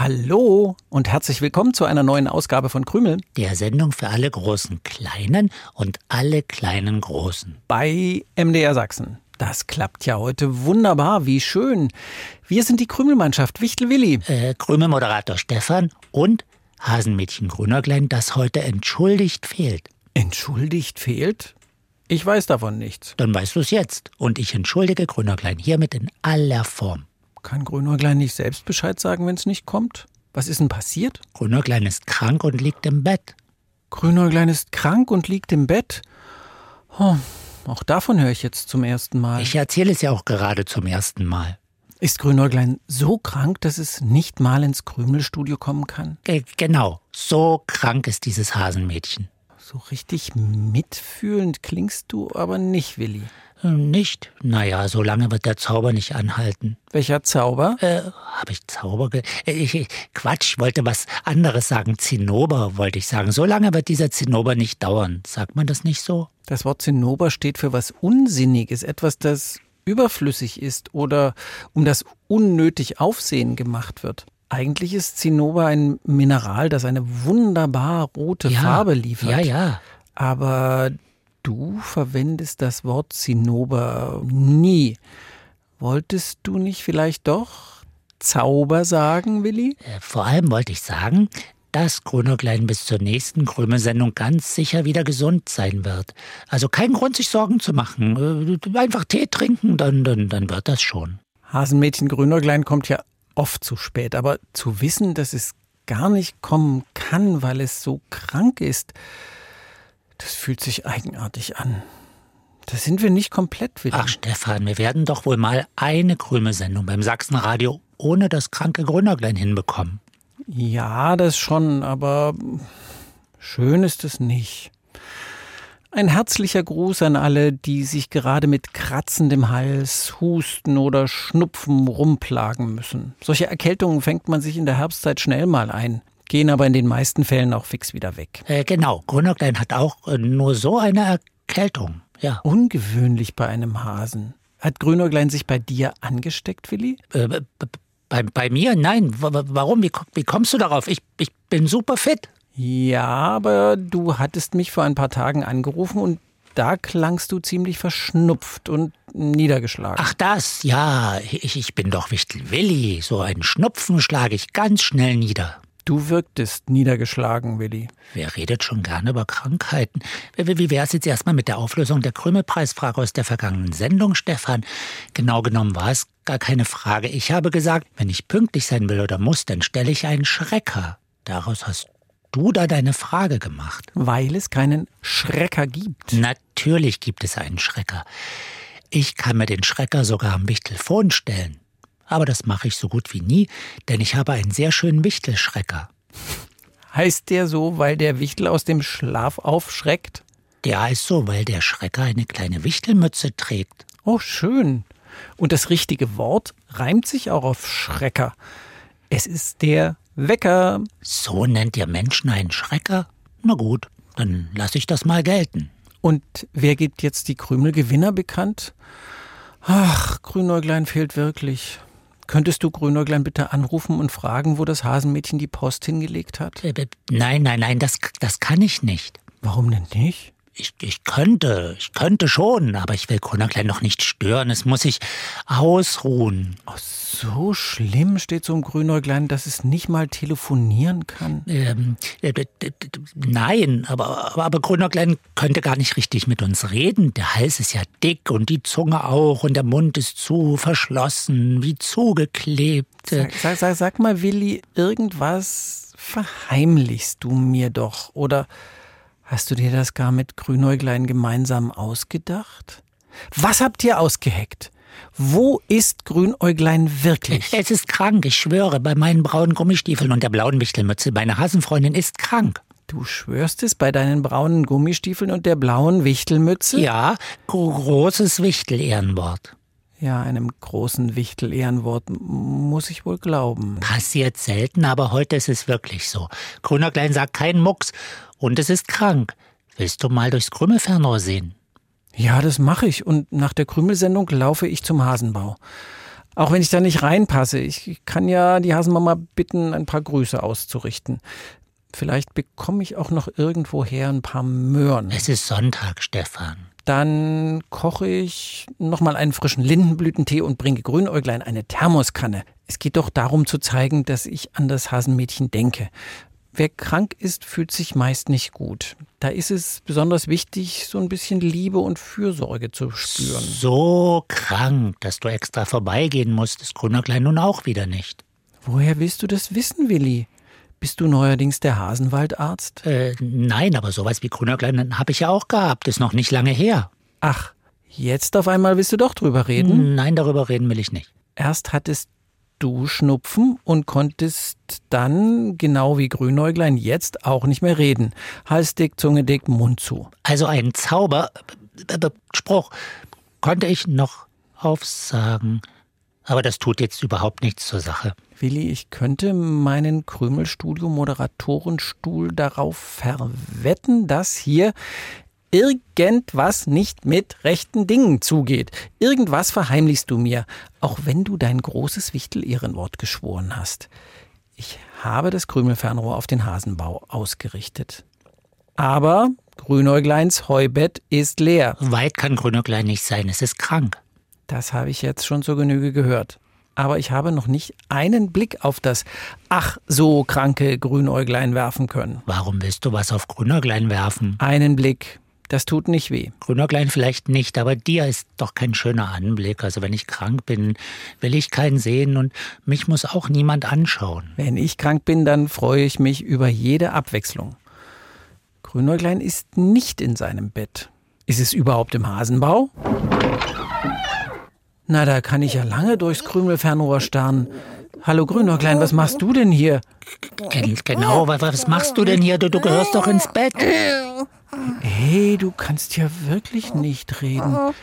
Hallo und herzlich willkommen zu einer neuen Ausgabe von Krümel. Der Sendung für alle großen Kleinen und alle kleinen Großen. Bei MDR Sachsen. Das klappt ja heute wunderbar, wie schön. Wir sind die Krümelmannschaft, Wichtel Willi. Äh, Krümelmoderator Stefan und Hasenmädchen Grünerklein, das heute entschuldigt fehlt. Entschuldigt fehlt? Ich weiß davon nichts. Dann weißt du es jetzt. Und ich entschuldige Grünerklein hiermit in aller Form. Kann Grünäuglein nicht selbst Bescheid sagen, wenn es nicht kommt? Was ist denn passiert? Grünäuglein ist krank und liegt im Bett. Grünäuglein ist krank und liegt im Bett? Oh, auch davon höre ich jetzt zum ersten Mal. Ich erzähle es ja auch gerade zum ersten Mal. Ist Grünäuglein so krank, dass es nicht mal ins Krümelstudio kommen kann? G genau, so krank ist dieses Hasenmädchen. So richtig mitfühlend klingst du aber nicht, Willi. Hm, nicht? Naja, so lange wird der Zauber nicht anhalten. Welcher Zauber? Äh, hab ich Zauber ge äh, ich, ich, Quatsch, ich wollte was anderes sagen. Zinnober wollte ich sagen. So lange wird dieser Zinnober nicht dauern. Sagt man das nicht so? Das Wort Zinnober steht für was Unsinniges, etwas, das überflüssig ist oder um das unnötig Aufsehen gemacht wird. Eigentlich ist Zinnober ein Mineral, das eine wunderbar rote ja, Farbe liefert. Ja, ja. Aber Du verwendest das Wort Zinnober nie. Wolltest du nicht vielleicht doch Zauber sagen, Willi? Äh, vor allem wollte ich sagen, dass Grünäuglein bis zur nächsten Krümelsendung ganz sicher wieder gesund sein wird. Also kein Grund, sich Sorgen zu machen. Äh, einfach Tee trinken, dann, dann, dann wird das schon. Hasenmädchen Grünäuglein kommt ja oft zu spät, aber zu wissen, dass es gar nicht kommen kann, weil es so krank ist, das fühlt sich eigenartig an. Da sind wir nicht komplett wieder. Ach, Stefan, wir werden doch wohl mal eine Krümelsendung beim Sachsenradio ohne das kranke Grünerglein hinbekommen. Ja, das schon, aber schön ist es nicht. Ein herzlicher Gruß an alle, die sich gerade mit kratzendem Hals, Husten oder Schnupfen rumplagen müssen. Solche Erkältungen fängt man sich in der Herbstzeit schnell mal ein gehen aber in den meisten Fällen auch fix wieder weg. Äh, genau, Grünäuglein hat auch äh, nur so eine Erkältung. Ja. Ungewöhnlich bei einem Hasen. Hat Grünäuglein sich bei dir angesteckt, Willi? Äh, bei, bei mir? Nein. W warum? Wie, wie kommst du darauf? Ich, ich bin super fit. Ja, aber du hattest mich vor ein paar Tagen angerufen und da klangst du ziemlich verschnupft und niedergeschlagen. Ach das, ja, ich, ich bin doch Wichtel Willi. So einen Schnupfen schlage ich ganz schnell nieder. Du wirktest niedergeschlagen, Willi. Wer redet schon gerne über Krankheiten? Wie wäre es jetzt erstmal mit der Auflösung der Krümelpreisfrage aus der vergangenen Sendung, Stefan? Genau genommen war es gar keine Frage. Ich habe gesagt, wenn ich pünktlich sein will oder muss, dann stelle ich einen Schrecker. Daraus hast du da deine Frage gemacht. Weil es keinen Schrecker gibt. Natürlich gibt es einen Schrecker. Ich kann mir den Schrecker sogar am Wichtelfon stellen aber das mache ich so gut wie nie, denn ich habe einen sehr schönen Wichtelschrecker. Heißt der so, weil der Wichtel aus dem Schlaf aufschreckt? Der heißt so, weil der Schrecker eine kleine Wichtelmütze trägt. Oh, schön. Und das richtige Wort reimt sich auch auf Schrecker. Es ist der Wecker. So nennt ihr Menschen einen Schrecker? Na gut, dann lasse ich das mal gelten. Und wer gibt jetzt die Krümelgewinner bekannt? Ach, Grünäuglein fehlt wirklich. Könntest du Grünäuglein bitte anrufen und fragen, wo das Hasenmädchen die Post hingelegt hat? Äh, nein, nein, nein, das, das kann ich nicht. Warum denn nicht? Ich, ich könnte, ich könnte schon, aber ich will Grünäuglein noch nicht stören. Es muss sich ausruhen. Oh, so schlimm steht so um Grünäuglein, dass es nicht mal telefonieren kann? Ähm, äh, nein, aber, aber, aber Grünäuglein könnte gar nicht richtig mit uns reden. Der Hals ist ja dick und die Zunge auch und der Mund ist zu verschlossen, wie zugeklebt. Sag, sag, sag, sag mal, Willi, irgendwas verheimlichst du mir doch, oder... Hast du dir das gar mit Grünäuglein gemeinsam ausgedacht? Was habt ihr ausgeheckt? Wo ist Grünäuglein wirklich? Es ist krank, ich schwöre, bei meinen braunen Gummistiefeln und der blauen Wichtelmütze. Meine Hasenfreundin ist krank. Du schwörst es bei deinen braunen Gummistiefeln und der blauen Wichtelmütze? Ja, großes Wichtel-Ehrenwort. Ja, einem großen Wichtel-Ehrenwort muss ich wohl glauben. Passiert selten, aber heute ist es wirklich so. Grünerklein sagt keinen Mucks und es ist krank. Willst du mal durchs Krümelfernrohr sehen? Ja, das mache ich und nach der Krümelsendung laufe ich zum Hasenbau. Auch wenn ich da nicht reinpasse. Ich kann ja die Hasenmama bitten, ein paar Grüße auszurichten. Vielleicht bekomme ich auch noch irgendwoher ein paar Möhren. Es ist Sonntag, Stefan. Dann koche ich nochmal einen frischen Lindenblütentee und bringe Grünäuglein eine Thermoskanne. Es geht doch darum zu zeigen, dass ich an das Hasenmädchen denke. Wer krank ist, fühlt sich meist nicht gut. Da ist es besonders wichtig, so ein bisschen Liebe und Fürsorge zu spüren. So krank, dass du extra vorbeigehen musst, ist Grünerklein nun auch wieder nicht. Woher willst du das wissen, Willi? Bist du neuerdings der Hasenwaldarzt? Äh, nein, aber sowas wie Grünerklein habe ich ja auch gehabt. Ist noch nicht lange her. Ach, jetzt auf einmal willst du doch drüber reden? Nein, darüber reden will ich nicht. Erst hattest du Schnupfen und konntest dann, genau wie Grünäuglein, jetzt auch nicht mehr reden. Hals dick, Zunge dick, Mund zu. Also einen Zauber, äh, Spruch, konnte ich noch aufsagen. Aber das tut jetzt überhaupt nichts zur Sache. Willi, ich könnte meinen Krümelstudio-Moderatorenstuhl darauf verwetten, dass hier irgendwas nicht mit rechten Dingen zugeht. Irgendwas verheimlichst du mir, auch wenn du dein großes Wichtel-Ehrenwort geschworen hast. Ich habe das Krümelfernrohr auf den Hasenbau ausgerichtet. Aber Grünäugleins Heubett ist leer. Weit kann Grünäuglein nicht sein, es ist krank. Das habe ich jetzt schon zur Genüge gehört. Aber ich habe noch nicht einen Blick auf das ach so kranke Grünäuglein werfen können. Warum willst du was auf Grünäuglein werfen? Einen Blick. Das tut nicht weh. Grünäuglein vielleicht nicht, aber dir ist doch kein schöner Anblick. Also wenn ich krank bin, will ich keinen sehen und mich muss auch niemand anschauen. Wenn ich krank bin, dann freue ich mich über jede Abwechslung. Grünäuglein ist nicht in seinem Bett. Ist es überhaupt im Hasenbau? Na, da kann ich ja lange durchs Krümelfernrohr starren. Hallo Grünäuglein, was machst du denn hier? Genau, was machst du denn hier? Du, du gehörst doch ins Bett. Hey, du kannst ja wirklich nicht reden.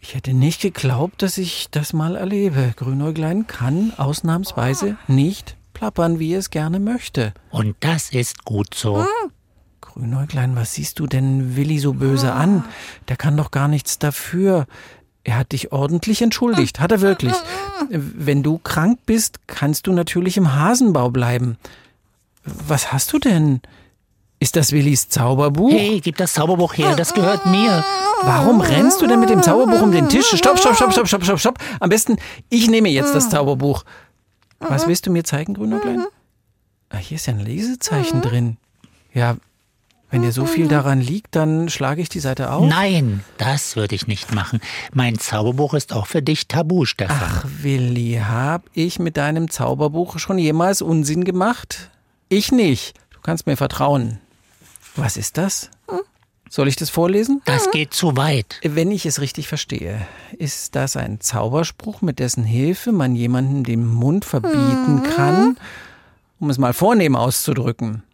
Ich hätte nicht geglaubt, dass ich das mal erlebe. Grünäuglein kann ausnahmsweise nicht plappern, wie es gerne möchte. Und das ist gut so. Grünäuglein, was siehst du denn Willi so böse an? Der kann doch gar nichts dafür. Er hat dich ordentlich entschuldigt, hat er wirklich. Wenn du krank bist, kannst du natürlich im Hasenbau bleiben. Was hast du denn? Ist das Willis Zauberbuch? Hey, gib das Zauberbuch her, das gehört mir. Warum rennst du denn mit dem Zauberbuch um den Tisch? Stopp, stopp, stopp, stopp, stopp, stopp, stopp. Am besten, ich nehme jetzt das Zauberbuch. Was willst du mir zeigen, Grünäuglein? Ah, hier ist ja ein Lesezeichen drin. Ja, wenn dir so viel daran liegt, dann schlage ich die Seite auf. Nein, das würde ich nicht machen. Mein Zauberbuch ist auch für dich tabu, Stefan. Ach, Willi, hab ich mit deinem Zauberbuch schon jemals Unsinn gemacht? Ich nicht. Du kannst mir vertrauen. Was ist das? Soll ich das vorlesen? Das geht zu weit. Wenn ich es richtig verstehe, ist das ein Zauberspruch, mit dessen Hilfe man jemandem den Mund verbieten kann, um es mal vornehm auszudrücken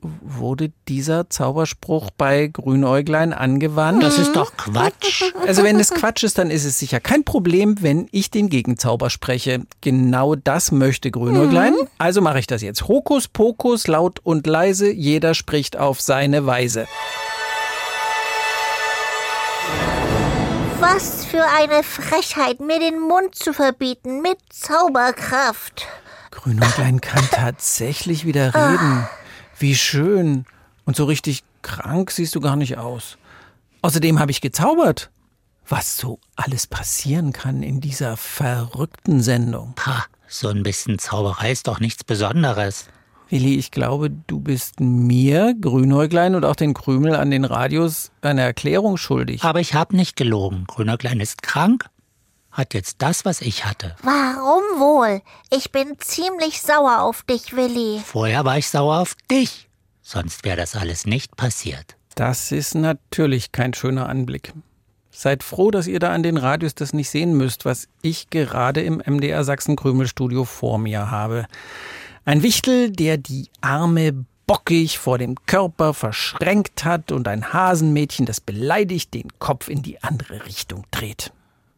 wurde dieser Zauberspruch bei Grünäuglein angewandt? Das ist doch Quatsch. Also wenn es Quatsch ist, dann ist es sicher kein Problem, wenn ich den Gegenzauber spreche. Genau das möchte Grünäuglein. Mhm. Also mache ich das jetzt. Hokus pokus, laut und leise, jeder spricht auf seine Weise. Was für eine Frechheit, mir den Mund zu verbieten mit Zauberkraft. Grünäuglein kann tatsächlich wieder reden. Wie schön. Und so richtig krank siehst du gar nicht aus. Außerdem habe ich gezaubert. Was so alles passieren kann in dieser verrückten Sendung. Pah, so ein bisschen Zauberei ist doch nichts Besonderes. Willi, ich glaube, du bist mir, Grünäuglein und auch den Krümel an den Radios eine Erklärung schuldig. Aber ich habe nicht gelogen. Grünäuglein ist krank, hat jetzt das, was ich hatte. Warum wohl? Ich bin ziemlich sauer auf dich, Willi. Vorher war ich sauer auf dich. Sonst wäre das alles nicht passiert. Das ist natürlich kein schöner Anblick. Seid froh, dass ihr da an den Radios das nicht sehen müsst, was ich gerade im MDR Sachsen Krümelstudio vor mir habe. Ein Wichtel, der die arme bockig vor dem Körper verschränkt hat und ein Hasenmädchen, das beleidigt den Kopf in die andere Richtung dreht.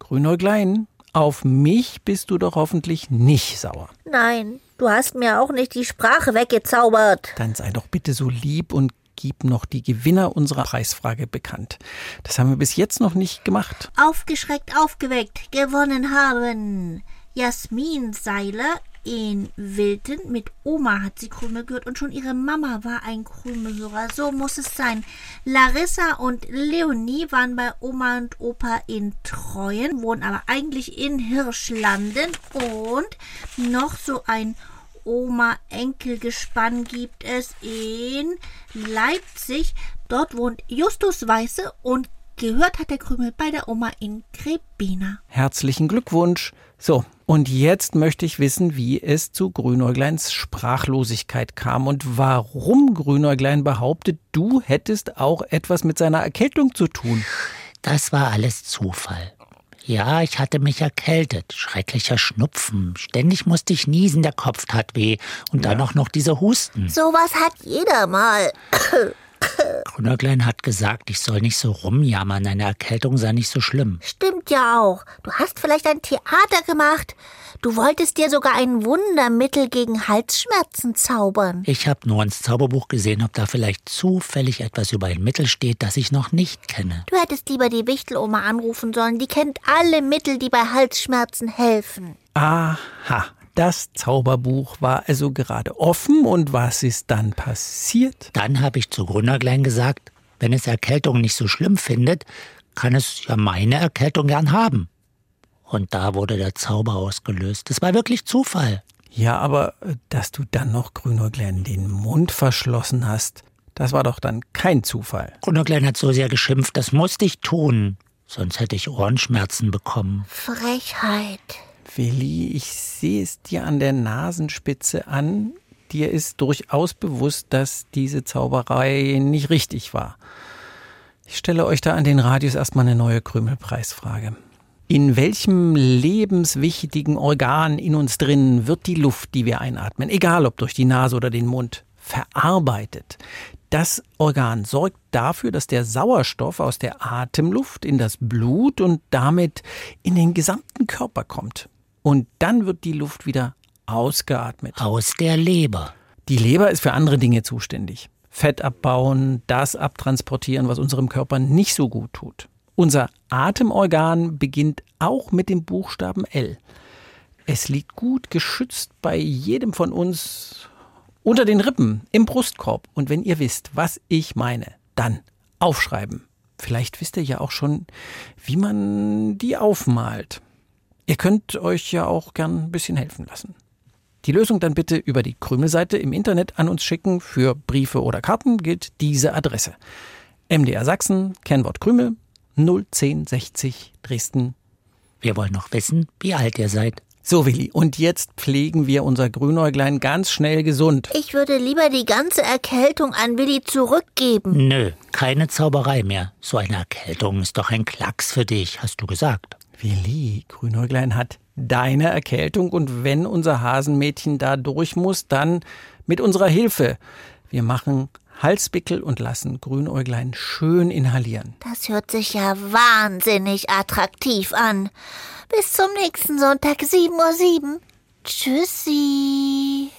Grünäuglein, auf mich bist du doch hoffentlich nicht sauer. Nein, du hast mir auch nicht die Sprache weggezaubert. Dann sei doch bitte so lieb und gib noch die Gewinner unserer Preisfrage bekannt. Das haben wir bis jetzt noch nicht gemacht. Aufgeschreckt, aufgeweckt, gewonnen haben. Jasmin Seiler in Wilton. Mit Oma hat sie Krümel gehört und schon ihre Mama war ein Krümelhörer. So muss es sein. Larissa und Leonie waren bei Oma und Opa in Treuen, wohnen aber eigentlich in Hirschlanden. Und noch so ein Oma-Enkelgespann gibt es in Leipzig. Dort wohnt Justus Weiße und gehört hat der Krümel bei der Oma in Grebina. Herzlichen Glückwunsch. So, und jetzt möchte ich wissen, wie es zu Grünäugleins Sprachlosigkeit kam und warum Grünäuglein behauptet, du hättest auch etwas mit seiner Erkältung zu tun. Das war alles Zufall. Ja, ich hatte mich erkältet. Schrecklicher Schnupfen. Ständig musste ich niesen, der Kopf tat weh. Und dann auch noch diese Husten. Sowas hat jeder mal. Grünäuglein hat gesagt, ich soll nicht so rumjammern. Eine Erkältung sei nicht so schlimm. Stimmt ja auch. Du hast vielleicht ein Theater gemacht. Du wolltest dir sogar ein Wundermittel gegen Halsschmerzen zaubern. Ich habe nur ins Zauberbuch gesehen, ob da vielleicht zufällig etwas über ein Mittel steht, das ich noch nicht kenne. Du hättest lieber die Wichteloma anrufen sollen. Die kennt alle Mittel, die bei Halsschmerzen helfen. Aha, das Zauberbuch war also gerade offen und was ist dann passiert? Dann habe ich zu Grünäuglein gesagt, wenn es Erkältung nicht so schlimm findet, kann es ja meine Erkältung gern haben. Und da wurde der Zauber ausgelöst. Es war wirklich Zufall. Ja, aber äh, dass du dann noch Grünäuglein den Mund verschlossen hast, das war doch dann kein Zufall. Grünäuglein hat so sehr geschimpft, das musste ich tun. Sonst hätte ich Ohrenschmerzen bekommen. Frechheit. Willi, ich sehe es dir an der Nasenspitze an. Dir ist durchaus bewusst, dass diese Zauberei nicht richtig war. Ich stelle euch da an den Radius erstmal eine neue Krümelpreisfrage. In welchem lebenswichtigen Organ in uns drin wird die Luft, die wir einatmen, egal ob durch die Nase oder den Mund, verarbeitet? Das Organ sorgt dafür, dass der Sauerstoff aus der Atemluft in das Blut und damit in den gesamten Körper kommt. Und dann wird die Luft wieder ausgeatmet. Aus der Leber. Die Leber ist für andere Dinge zuständig. Fett abbauen, das abtransportieren, was unserem Körper nicht so gut tut. Unser Atemorgan beginnt auch mit dem Buchstaben L. Es liegt gut geschützt bei jedem von uns unter den Rippen, im Brustkorb. Und wenn ihr wisst, was ich meine, dann aufschreiben. Vielleicht wisst ihr ja auch schon, wie man die aufmalt. Ihr könnt euch ja auch gern ein bisschen helfen lassen. Die Lösung dann bitte über die Krümelseite im Internet an uns schicken. Für Briefe oder Karten gilt diese Adresse. MDR Sachsen, Kennwort Krümel, 01060 Dresden. Wir wollen noch wissen, wie alt ihr seid. So, Willi, und jetzt pflegen wir unser Grünäuglein ganz schnell gesund. Ich würde lieber die ganze Erkältung an Willi zurückgeben. Nö, keine Zauberei mehr. So eine Erkältung ist doch ein Klacks für dich, hast du gesagt. Willi, Grünäuglein hat deine Erkältung und wenn unser Hasenmädchen da durch muss, dann mit unserer Hilfe. Wir machen Halswickel und lassen Grünäuglein schön inhalieren. Das hört sich ja wahnsinnig attraktiv an. Bis zum nächsten Sonntag, 7.07 Uhr. Tschüssi.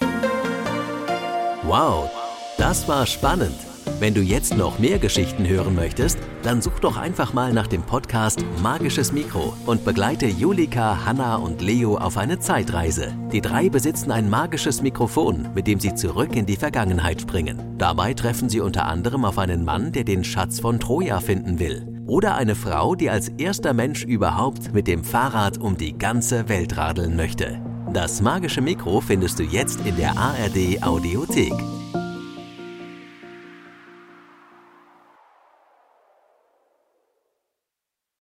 Wow, das war spannend. Wenn du jetzt noch mehr Geschichten hören möchtest, dann such doch einfach mal nach dem Podcast Magisches Mikro und begleite Julika, Hanna und Leo auf eine Zeitreise. Die drei besitzen ein magisches Mikrofon, mit dem sie zurück in die Vergangenheit springen. Dabei treffen sie unter anderem auf einen Mann, der den Schatz von Troja finden will. Oder eine Frau, die als erster Mensch überhaupt mit dem Fahrrad um die ganze Welt radeln möchte. Das magische Mikro findest du jetzt in der ARD Audiothek.